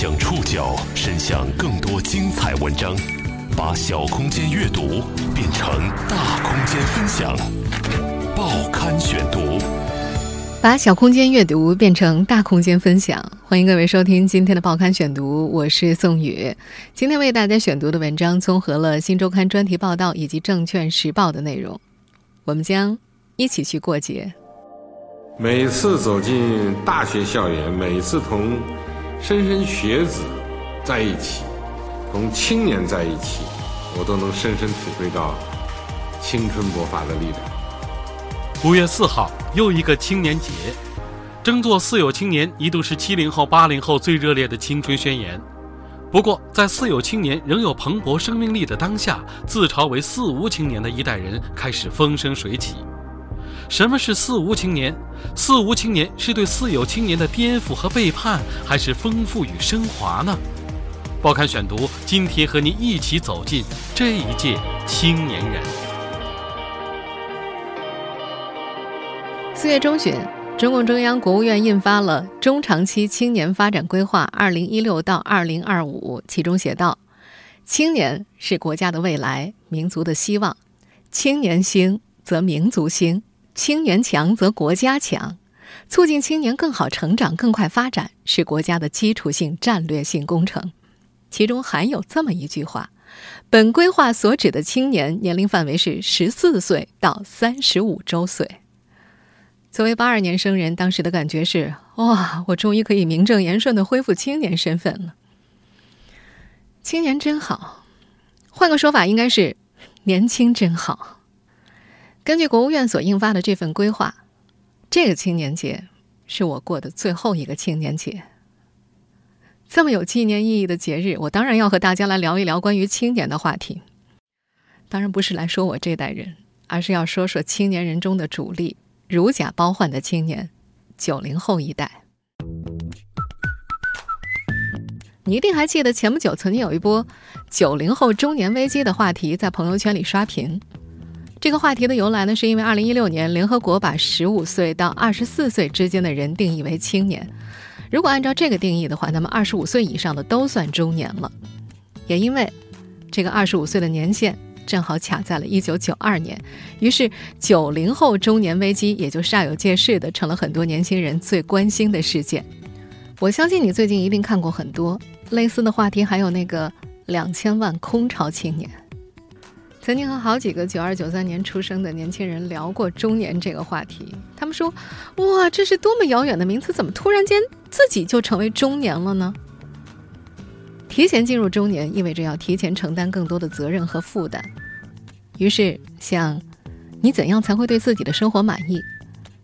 将触角伸向更多精彩文章，把小空间阅读变成大空间分享。报刊选读，把小空间阅读变成大空间分享。欢迎各位收听今天的报刊选读，我是宋宇。今天为大家选读的文章综合了《新周刊》专题报道以及《证券时报》的内容。我们将一起去过节。每次走进大学校园，每次同莘莘学子在一起，同青年在一起，我都能深深体会到青春勃发的力量。五月四号，又一个青年节，争做“四有青年”一度是七零后、八零后最热烈的青春宣言。不过，在“四有青年”仍有蓬勃生命力的当下，自嘲为“四无青年”的一代人开始风生水起。什么是四无青年？四无青年是对四有青年的颠覆和背叛，还是丰富与升华呢？报刊选读，今天和您一起走进这一届青年人。四月中旬，中共中央、国务院印发了《中长期青年发展规划（二零一六到二零二五）》，其中写道：“青年是国家的未来，民族的希望。青年兴则民族兴。”青年强则国家强，促进青年更好成长、更快发展是国家的基础性战略性工程。其中含有这么一句话：本规划所指的青年年龄范围是十四岁到三十五周岁。作为八二年生人，当时的感觉是：哇，我终于可以名正言顺的恢复青年身份了。青年真好，换个说法，应该是年轻真好。根据国务院所印发的这份规划，这个青年节是我过的最后一个青年节。这么有纪念意义的节日，我当然要和大家来聊一聊关于青年的话题。当然不是来说我这代人，而是要说说青年人中的主力——如假包换的青年，九零后一代。你一定还记得前不久曾经有一波九零后中年危机的话题在朋友圈里刷屏。这个话题的由来呢，是因为二零一六年联合国把十五岁到二十四岁之间的人定义为青年。如果按照这个定义的话，那么二十五岁以上的都算中年了。也因为这个二十五岁的年限正好卡在了一九九二年，于是九零后中年危机也就煞有介事的成了很多年轻人最关心的事件。我相信你最近一定看过很多类似的话题，还有那个两千万空巢青年。曾经和好几个九二九三年出生的年轻人聊过中年这个话题，他们说：“哇，这是多么遥远的名词，怎么突然间自己就成为中年了呢？”提前进入中年意味着要提前承担更多的责任和负担，于是像你怎样才会对自己的生活满意？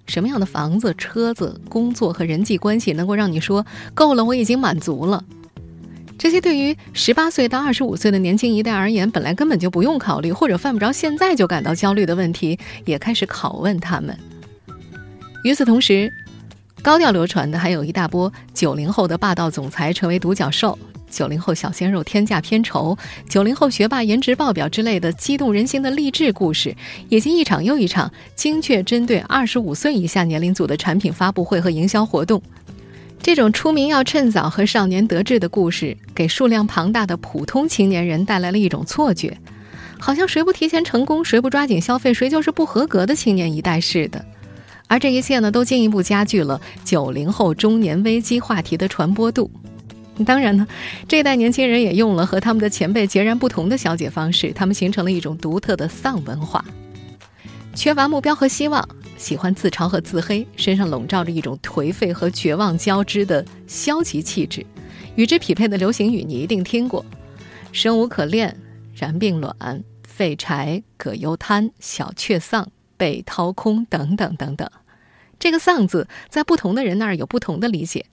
什么样的房子、车子、工作和人际关系能够让你说够了，我已经满足了？这些对于十八岁到二十五岁的年轻一代而言，本来根本就不用考虑或者犯不着现在就感到焦虑的问题，也开始拷问他们。与此同时，高调流传的还有一大波九零后的霸道总裁成为独角兽、九零后小鲜肉天价片酬、九零后学霸颜值爆表之类的激动人心的励志故事，以及一场又一场精确针对二十五岁以下年龄组的产品发布会和营销活动。这种出名要趁早和少年得志的故事，给数量庞大的普通青年人带来了一种错觉，好像谁不提前成功，谁不抓紧消费，谁就是不合格的青年一代似的。而这一切呢，都进一步加剧了九零后中年危机话题的传播度。当然呢，这代年轻人也用了和他们的前辈截然不同的消解方式，他们形成了一种独特的丧文化，缺乏目标和希望。喜欢自嘲和自黑，身上笼罩着一种颓废和绝望交织的消极气质。与之匹配的流行语你一定听过：“生无可恋，然并卵，废柴，葛优瘫，小雀丧，被掏空，等等等等。”这个“丧”字在不同的人那儿有不同的理解，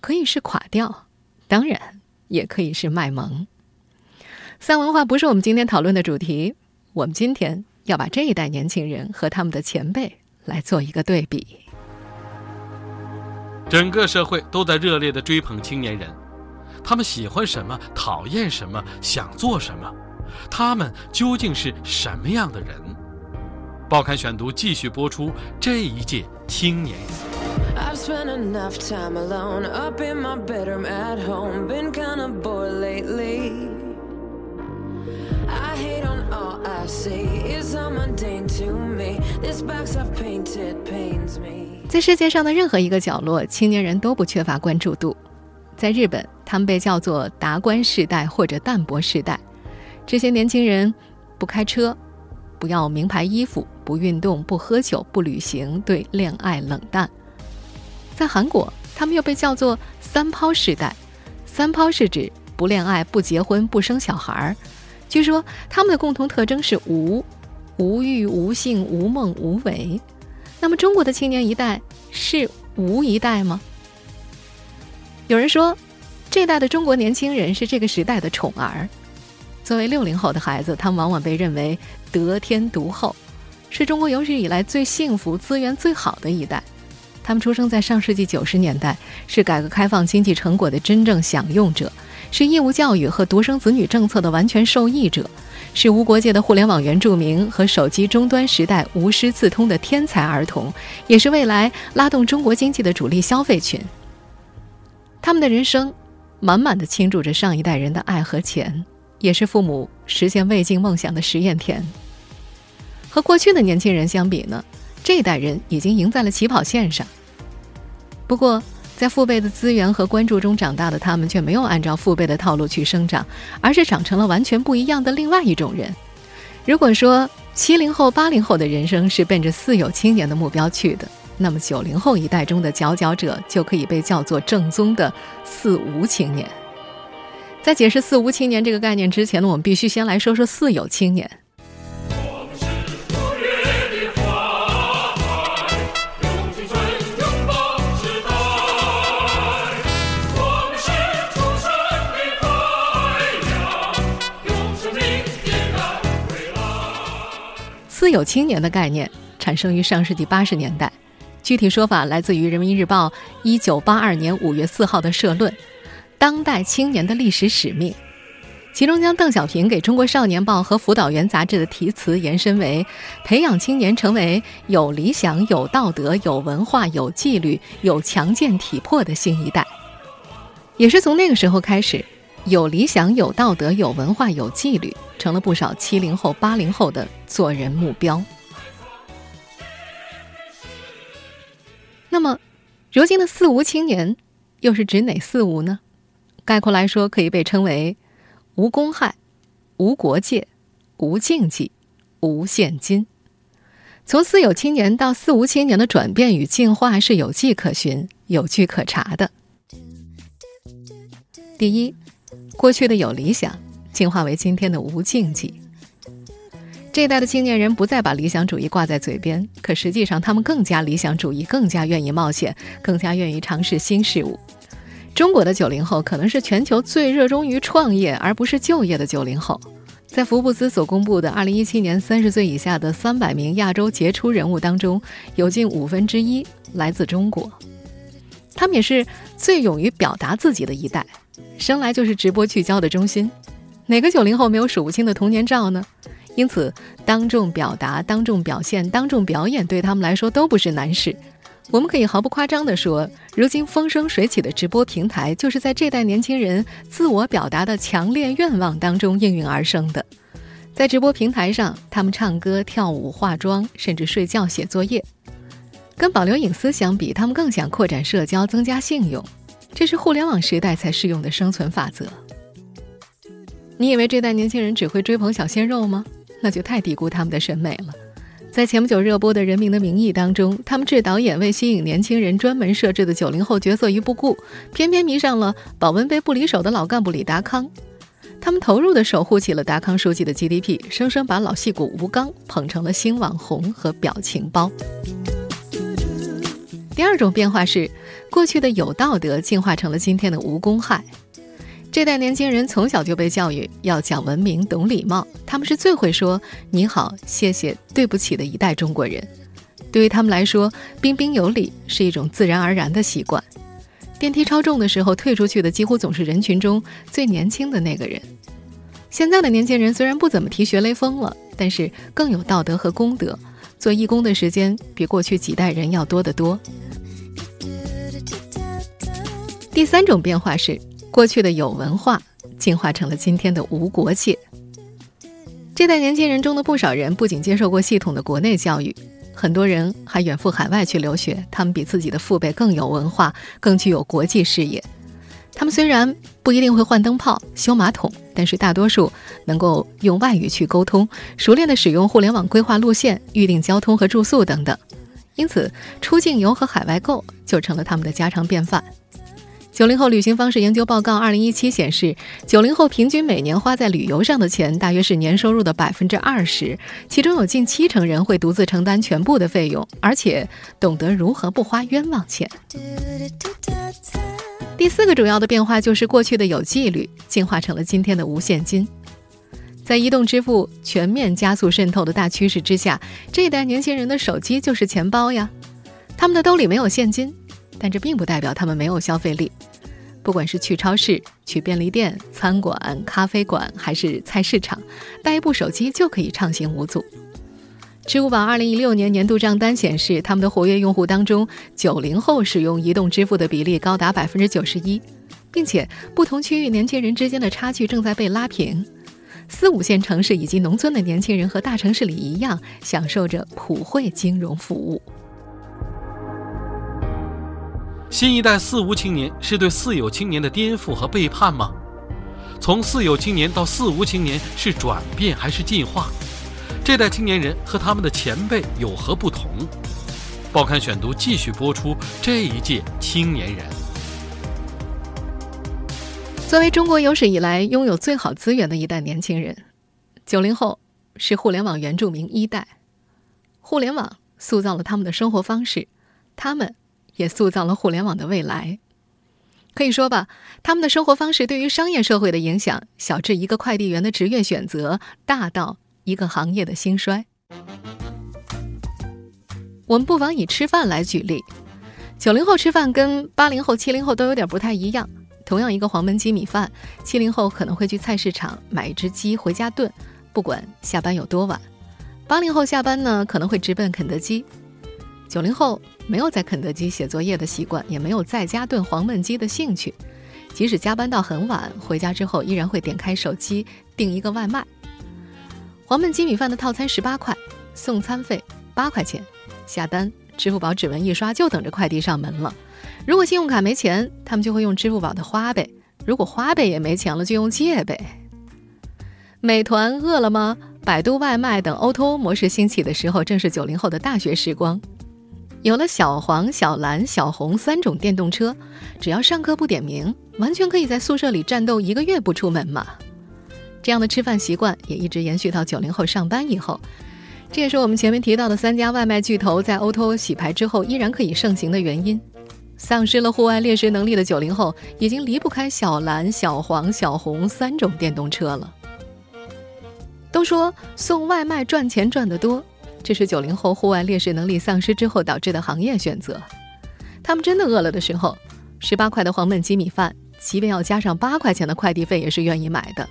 可以是垮掉，当然也可以是卖萌。丧文化不是我们今天讨论的主题，我们今天要把这一代年轻人和他们的前辈。来做一个对比。整个社会都在热烈的追捧青年人，他们喜欢什么，讨厌什么，想做什么，他们究竟是什么样的人？报刊选读继续播出这一届青年人。spent enough time alone up in my bedroom at home. Been kinda bored lately. 在世界上的任何一个角落，青年人都不缺乏关注度。在日本，他们被叫做“达官世代”或者“淡泊世代”。这些年轻人不开车，不要名牌衣服，不运动，不喝酒，不旅行，对恋爱冷淡。在韩国，他们又被叫做“三抛世代”。三抛是指不恋爱、不结婚、不生小孩儿。据说他们的共同特征是无、无欲、无性、无梦、无为。那么，中国的青年一代是无一代吗？有人说，这代的中国年轻人是这个时代的宠儿。作为六零后的孩子，他们往往被认为得天独厚，是中国有史以来最幸福、资源最好的一代。他们出生在上世纪九十年代，是改革开放经济成果的真正享用者，是义务教育和独生子女政策的完全受益者，是无国界的互联网原住民和手机终端时代无师自通的天才儿童，也是未来拉动中国经济的主力消费群。他们的人生，满满的倾注着上一代人的爱和钱，也是父母实现未尽梦想的实验田。和过去的年轻人相比呢，这一代人已经赢在了起跑线上。不过，在父辈的资源和关注中长大的他们，却没有按照父辈的套路去生长，而是长成了完全不一样的另外一种人。如果说七零后、八零后的人生是奔着四有青年的目标去的，那么九零后一代中的佼佼者就可以被叫做正宗的四无青年。在解释四无青年这个概念之前呢，我们必须先来说说四有青年。自有青年的概念产生于上世纪八十年代，具体说法来自于《人民日报》一九八二年五月四号的社论《当代青年的历史使命》，其中将邓小平给中国少年报和辅导员杂志的题词延伸为培养青年成为有理想、有道德、有文化、有纪律、有强健体魄的新一代。也是从那个时候开始。有理想、有道德、有文化、有纪律，成了不少七零后、八零后的做人目标。那么，如今的四无青年又是指哪四无呢？概括来说，可以被称为无公害、无国界、无禁忌、无现金。从四有青年到四无青年的转变与进化是有迹可循、有据可查的。第一。过去的有理想，进化为今天的无禁忌。这一代的青年人不再把理想主义挂在嘴边，可实际上他们更加理想主义，更加愿意冒险，更加愿意尝试新事物。中国的九零后可能是全球最热衷于创业而不是就业的九零后。在福布斯所公布的2017年30岁以下的300名亚洲杰出人物当中，有近五分之一来自中国。他们也是最勇于表达自己的一代。生来就是直播聚焦的中心，哪个九零后没有数不清的童年照呢？因此，当众表达、当众表现、当众表演，对他们来说都不是难事。我们可以毫不夸张地说，如今风生水起的直播平台，就是在这代年轻人自我表达的强烈愿望当中应运而生的。在直播平台上，他们唱歌、跳舞、化妆，甚至睡觉、写作业。跟保留隐私相比，他们更想扩展社交，增加信用。这是互联网时代才适用的生存法则。你以为这代年轻人只会追捧小鲜肉吗？那就太低估他们的审美了。在前不久热播的《人民的名义》当中，他们置导演为吸引年轻人专门设置的九零后角色于不顾，偏偏迷上了保温杯不离手的老干部李达康。他们投入地守护起了达康书记的 GDP，生生把老戏骨吴刚捧成了新网红和表情包。第二种变化是。过去的有道德进化成了今天的无公害。这代年轻人从小就被教育要讲文明、懂礼貌，他们是最会说“你好”“谢谢”“对不起”的一代中国人。对于他们来说，彬彬有礼是一种自然而然的习惯。电梯超重的时候，退出去的几乎总是人群中最年轻的那个人。现在的年轻人虽然不怎么提学雷锋了，但是更有道德和功德，做义工的时间比过去几代人要多得多。第三种变化是，过去的有文化进化成了今天的无国界。这代年轻人中的不少人不仅接受过系统的国内教育，很多人还远赴海外去留学。他们比自己的父辈更有文化，更具有国际视野。他们虽然不一定会换灯泡、修马桶，但是大多数能够用外语去沟通，熟练的使用互联网规划路线、预订交通和住宿等等。因此，出境游和海外购就成了他们的家常便饭。九零后旅行方式研究报告二零一七显示，九零后平均每年花在旅游上的钱大约是年收入的百分之二十，其中有近七成人会独自承担全部的费用，而且懂得如何不花冤枉钱。第四个主要的变化就是过去的有纪律进化成了今天的无现金。在移动支付全面加速渗透的大趋势之下，这一代年轻人的手机就是钱包呀，他们的兜里没有现金。但这并不代表他们没有消费力，不管是去超市、去便利店、餐馆、咖啡馆，还是菜市场，带一部手机就可以畅行无阻。支付宝2016年年度账单显示，他们的活跃用户当中，90后使用移动支付的比例高达91%，并且不同区域年轻人之间的差距正在被拉平。四五线城市以及农村的年轻人和大城市里一样，享受着普惠金融服务。新一代四无青年是对四有青年的颠覆和背叛吗？从四有青年到四无青年是转变还是进化？这代青年人和他们的前辈有何不同？报刊选读继续播出这一届青年人。作为中国有史以来拥有最好资源的一代年轻人，九零后是互联网原住民一代，互联网塑造了他们的生活方式，他们。也塑造了互联网的未来。可以说吧，他们的生活方式对于商业社会的影响，小至一个快递员的职业选择，大到一个行业的兴衰。我们不妨以吃饭来举例。九零后吃饭跟八零后、七零后都有点不太一样。同样一个黄焖鸡米饭，七零后可能会去菜市场买一只鸡回家炖，不管下班有多晚。八零后下班呢，可能会直奔肯德基。九零后没有在肯德基写作业的习惯，也没有在家炖黄焖鸡的兴趣。即使加班到很晚，回家之后依然会点开手机订一个外卖。黄焖鸡米饭的套餐十八块，送餐费八块钱，下单支付宝指纹一刷就等着快递上门了。如果信用卡没钱，他们就会用支付宝的花呗；如果花呗也没钱了，就用借呗。美团、饿了么、百度外卖等 O2O 模式兴起的时候，正是九零后的大学时光。有了小黄、小蓝、小红三种电动车，只要上课不点名，完全可以在宿舍里战斗一个月不出门嘛。这样的吃饭习惯也一直延续到九零后上班以后，这也是我们前面提到的三家外卖巨头在 O2O 洗牌之后依然可以盛行的原因。丧失了户外猎食能力的九零后，已经离不开小蓝、小黄、小红三种电动车了。都说送外卖赚钱赚得多。这是九零后户外猎食能力丧失之后导致的行业选择。他们真的饿了的时候，十八块的黄焖鸡米饭，即便要加上八块钱的快递费，也是愿意买的。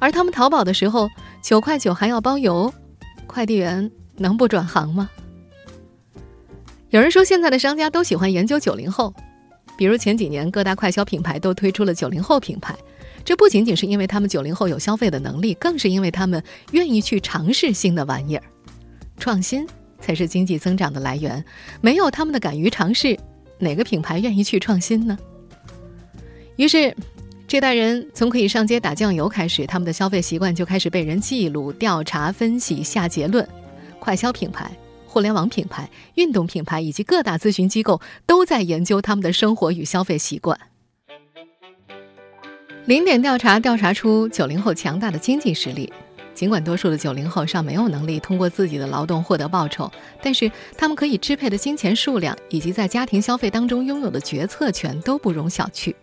而他们淘宝的时候，九块九还要包邮，快递员能不转行吗？有人说，现在的商家都喜欢研究九零后，比如前几年各大快消品牌都推出了九零后品牌，这不仅仅是因为他们九零后有消费的能力，更是因为他们愿意去尝试新的玩意儿。创新才是经济增长的来源，没有他们的敢于尝试，哪个品牌愿意去创新呢？于是，这代人从可以上街打酱油开始，他们的消费习惯就开始被人记录、调查、分析、下结论。快消品牌、互联网品牌、运动品牌以及各大咨询机构都在研究他们的生活与消费习惯。零点调查调查出九零后强大的经济实力。尽管多数的九零后尚没有能力通过自己的劳动获得报酬，但是他们可以支配的金钱数量以及在家庭消费当中拥有的决策权都不容小觑。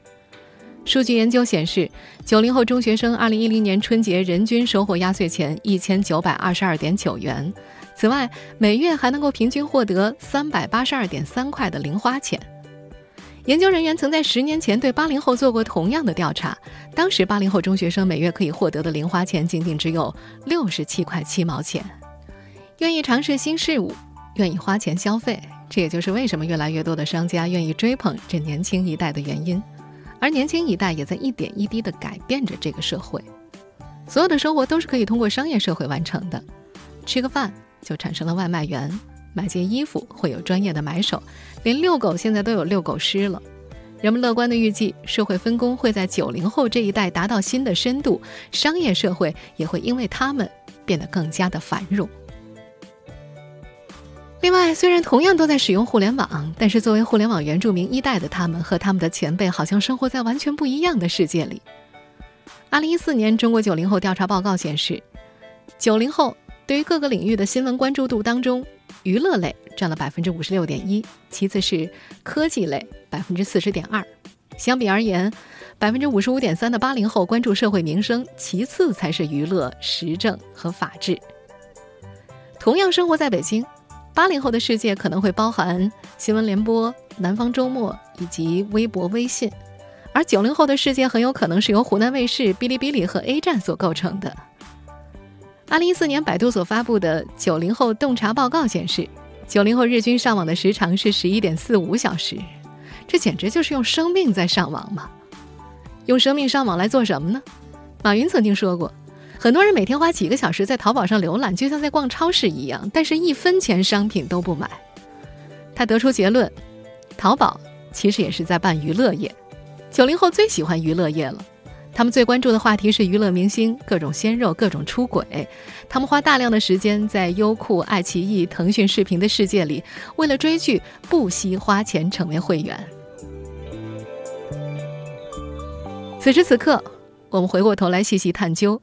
数据研究显示，九零后中学生二零一零年春节人均收获压岁钱一千九百二十二点九元，此外每月还能够平均获得三百八十二点三块的零花钱。研究人员曾在十年前对八零后做过同样的调查，当时八零后中学生每月可以获得的零花钱仅仅只有六十七块七毛钱。愿意尝试新事物，愿意花钱消费，这也就是为什么越来越多的商家愿意追捧这年轻一代的原因。而年轻一代也在一点一滴地改变着这个社会。所有的生活都是可以通过商业社会完成的，吃个饭就产生了外卖员，买件衣服会有专业的买手，连遛狗现在都有遛狗师了。人们乐观的预计，社会分工会在九零后这一代达到新的深度，商业社会也会因为他们变得更加的繁荣。另外，虽然同样都在使用互联网，但是作为互联网原住民一代的他们和他们的前辈，好像生活在完全不一样的世界里。二零一四年中国九零后调查报告显示，九零后对于各个领域的新闻关注度当中，娱乐类占了百分之五十六点一，其次是科技类百分之四十点二。相比而言，百分之五十五点三的八零后关注社会民生，其次才是娱乐、时政和法治。同样生活在北京。八零后的世界可能会包含新闻联播、南方周末以及微博、微信，而九零后的世界很有可能是由湖南卫视、哔哩哔哩和 A 站所构成的。二零一四年，百度所发布的九零后洞察报告显示，九零后日均上网的时长是十一点四五小时，这简直就是用生命在上网嘛！用生命上网来做什么呢？马云曾经说过。很多人每天花几个小时在淘宝上浏览，就像在逛超市一样，但是一分钱商品都不买。他得出结论：淘宝其实也是在办娱乐业。九零后最喜欢娱乐业了，他们最关注的话题是娱乐明星、各种鲜肉、各种出轨。他们花大量的时间在优酷、爱奇艺、腾讯视频的世界里，为了追剧不惜花钱成为会员。此时此刻，我们回过头来细细探究。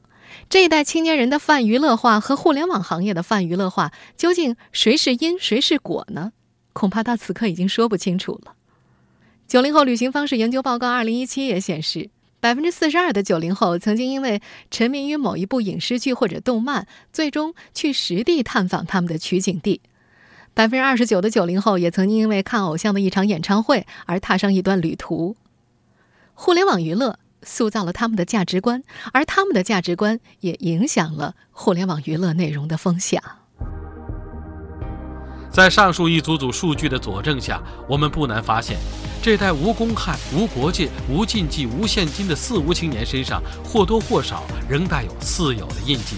这一代青年人的泛娱乐化和互联网行业的泛娱乐化，究竟谁是因谁是果呢？恐怕到此刻已经说不清楚了。九零后旅行方式研究报告二零一七也显示，百分之四十二的九零后曾经因为沉迷于某一部影视剧或者动漫，最终去实地探访他们的取景地。百分之二十九的九零后也曾经因为看偶像的一场演唱会而踏上一段旅途。互联网娱乐。塑造了他们的价值观，而他们的价值观也影响了互联网娱乐内容的风向。在上述一组组数据的佐证下，我们不难发现，这代无公害、无国界、无禁忌、无现金的“四无”青年身上或多或少仍带有“四有”的印记，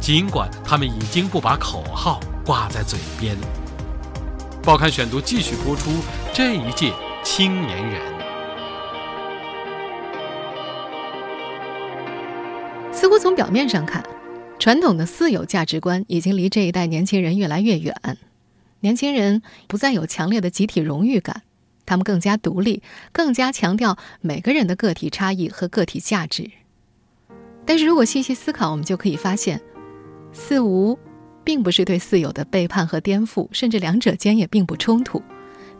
尽管他们已经不把口号挂在嘴边。报刊选读继续播出这一届青年人。似乎从表面上看，传统的私有价值观已经离这一代年轻人越来越远。年轻人不再有强烈的集体荣誉感，他们更加独立，更加强调每个人的个体差异和个体价值。但是如果细细思考，我们就可以发现，四无并不是对四有的背叛和颠覆，甚至两者间也并不冲突。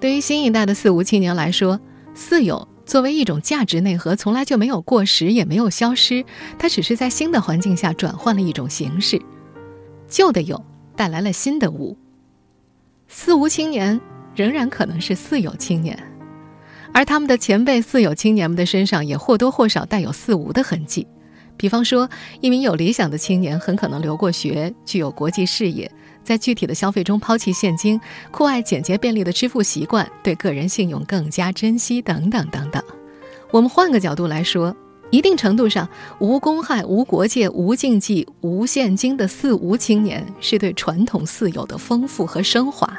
对于新一代的四无青年来说，四有。作为一种价值内核，从来就没有过时，也没有消失。它只是在新的环境下转换了一种形式。旧的有带来了新的无。四无青年仍然可能是四有青年，而他们的前辈四有青年们的身上也或多或少带有四无的痕迹。比方说，一名有理想的青年很可能留过学，具有国际视野。在具体的消费中抛弃现金，酷爱简洁便利的支付习惯，对个人信用更加珍惜，等等等等。我们换个角度来说，一定程度上，无公害、无国界、无禁忌、无现金的“四无”青年，是对传统四有的丰富和升华。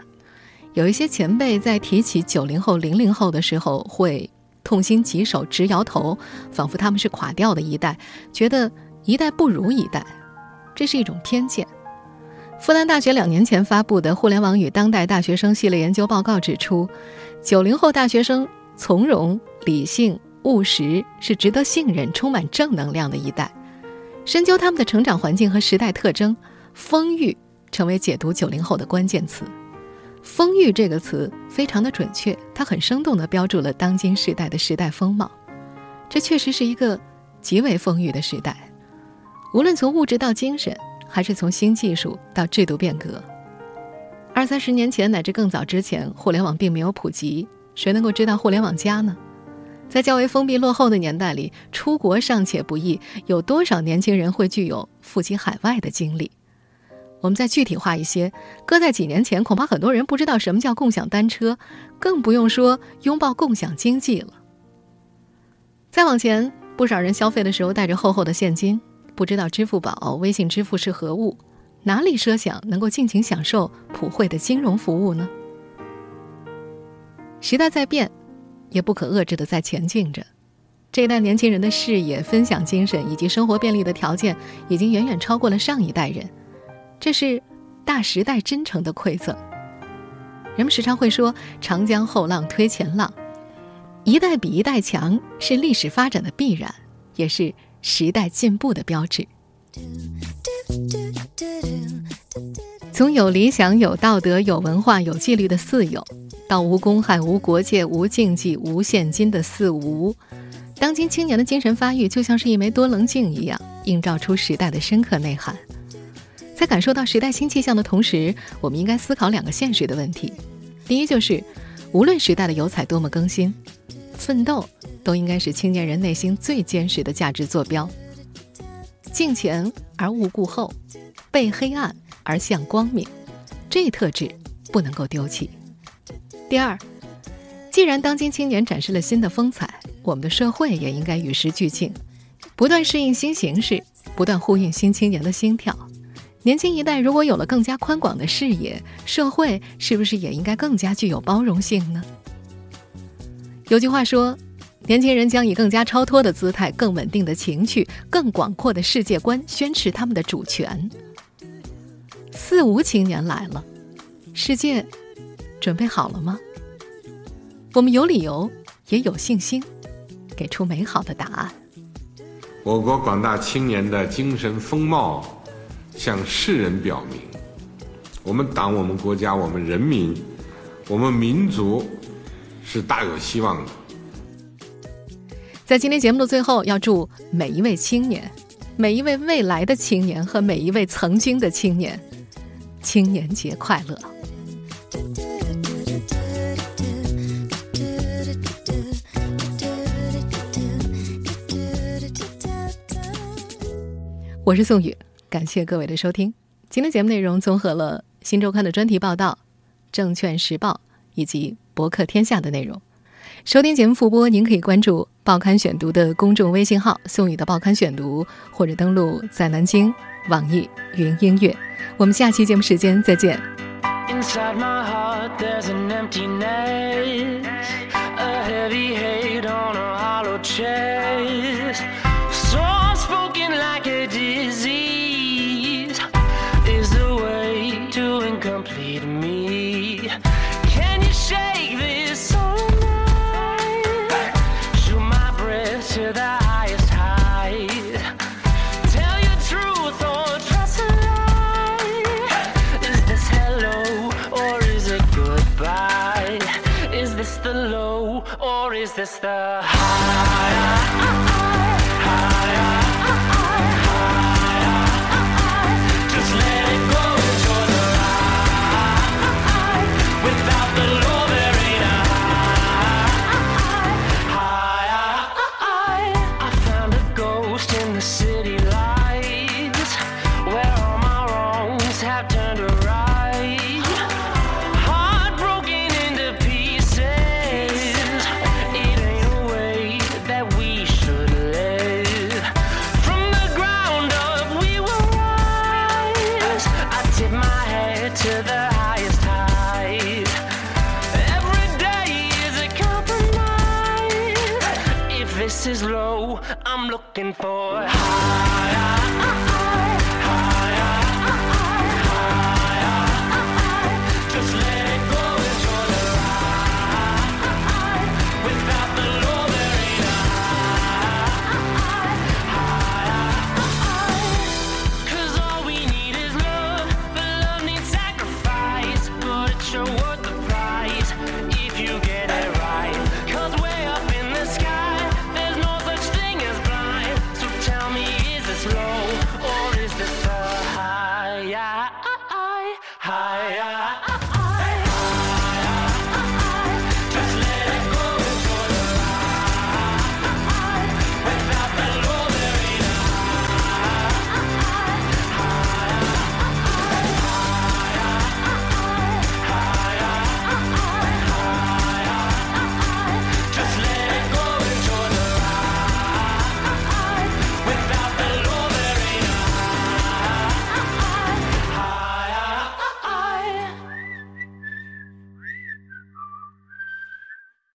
有一些前辈在提起九零后、零零后的时候，会痛心疾首、直摇头，仿佛他们是垮掉的一代，觉得一代不如一代，这是一种偏见。复旦大学两年前发布的《互联网与当代大学生》系列研究报告指出，九零后大学生从容、理性、务实，是值得信任、充满正能量的一代。深究他们的成长环境和时代特征，“丰裕”成为解读九零后的关键词。“丰裕”这个词非常的准确，它很生动地标注了当今时代的时代风貌。这确实是一个极为丰裕的时代，无论从物质到精神。还是从新技术到制度变革，二三十年前乃至更早之前，互联网并没有普及，谁能够知道互联网加呢？在较为封闭落后的年代里，出国尚且不易，有多少年轻人会具有赴及海外的经历？我们再具体化一些，搁在几年前，恐怕很多人不知道什么叫共享单车，更不用说拥抱共享经济了。再往前，不少人消费的时候带着厚厚的现金，不知道支付宝、微信支付是何物，哪里奢想能够尽情享受普惠的金融服务呢？时代在变，也不可遏制的在前进着。这一代年轻人的视野、分享精神以及生活便利的条件，已经远远超过了上一代人。这是大时代真诚的馈赠。人们时常会说“长江后浪推前浪”，一代比一代强是历史发展的必然，也是时代进步的标志。从有理想、有道德、有文化、有纪律的“四有”，到无公害、无国界、无禁忌、无现金的“四无”。当今青年的精神发育就像是一枚多棱镜一样，映照出时代的深刻内涵。在感受到时代新气象的同时，我们应该思考两个现实的问题：第一，就是无论时代的油彩多么更新，奋斗都应该是青年人内心最坚实的价值坐标。敬前而勿顾后，背黑暗而向光明，这一特质不能够丢弃。第二，既然当今青年展示了新的风采。我们的社会也应该与时俱进，不断适应新形势，不断呼应新青年的心跳。年轻一代如果有了更加宽广的视野，社会是不是也应该更加具有包容性呢？有句话说，年轻人将以更加超脱的姿态、更稳定的情绪、更广阔的世界观宣示他们的主权。四无青年来了，世界准备好了吗？我们有理由，也有信心。给出美好的答案。我国广大青年的精神风貌向世人表明，我们党、我们国家、我们人民、我们民族是大有希望的。在今天节目的最后，要祝每一位青年、每一位未来的青年和每一位曾经的青年，青年节快乐！我是宋宇，感谢各位的收听。今天节目内容综合了《新周刊》的专题报道、《证券时报》以及《博客天下》的内容。收听节目复播，您可以关注“报刊选读”的公众微信号“宋宇的报刊选读”，或者登录在南京网易云音乐。我们下期节目时间再见。Inside my heart, there's an emptiness, a heavy hate on a hollow chest. To incomplete me. Can you shake this of mine? Shoot my breath to the highest height. Tell your truth or trust a lie. Is this hello or is it goodbye? Is this the low or is this the Yeah.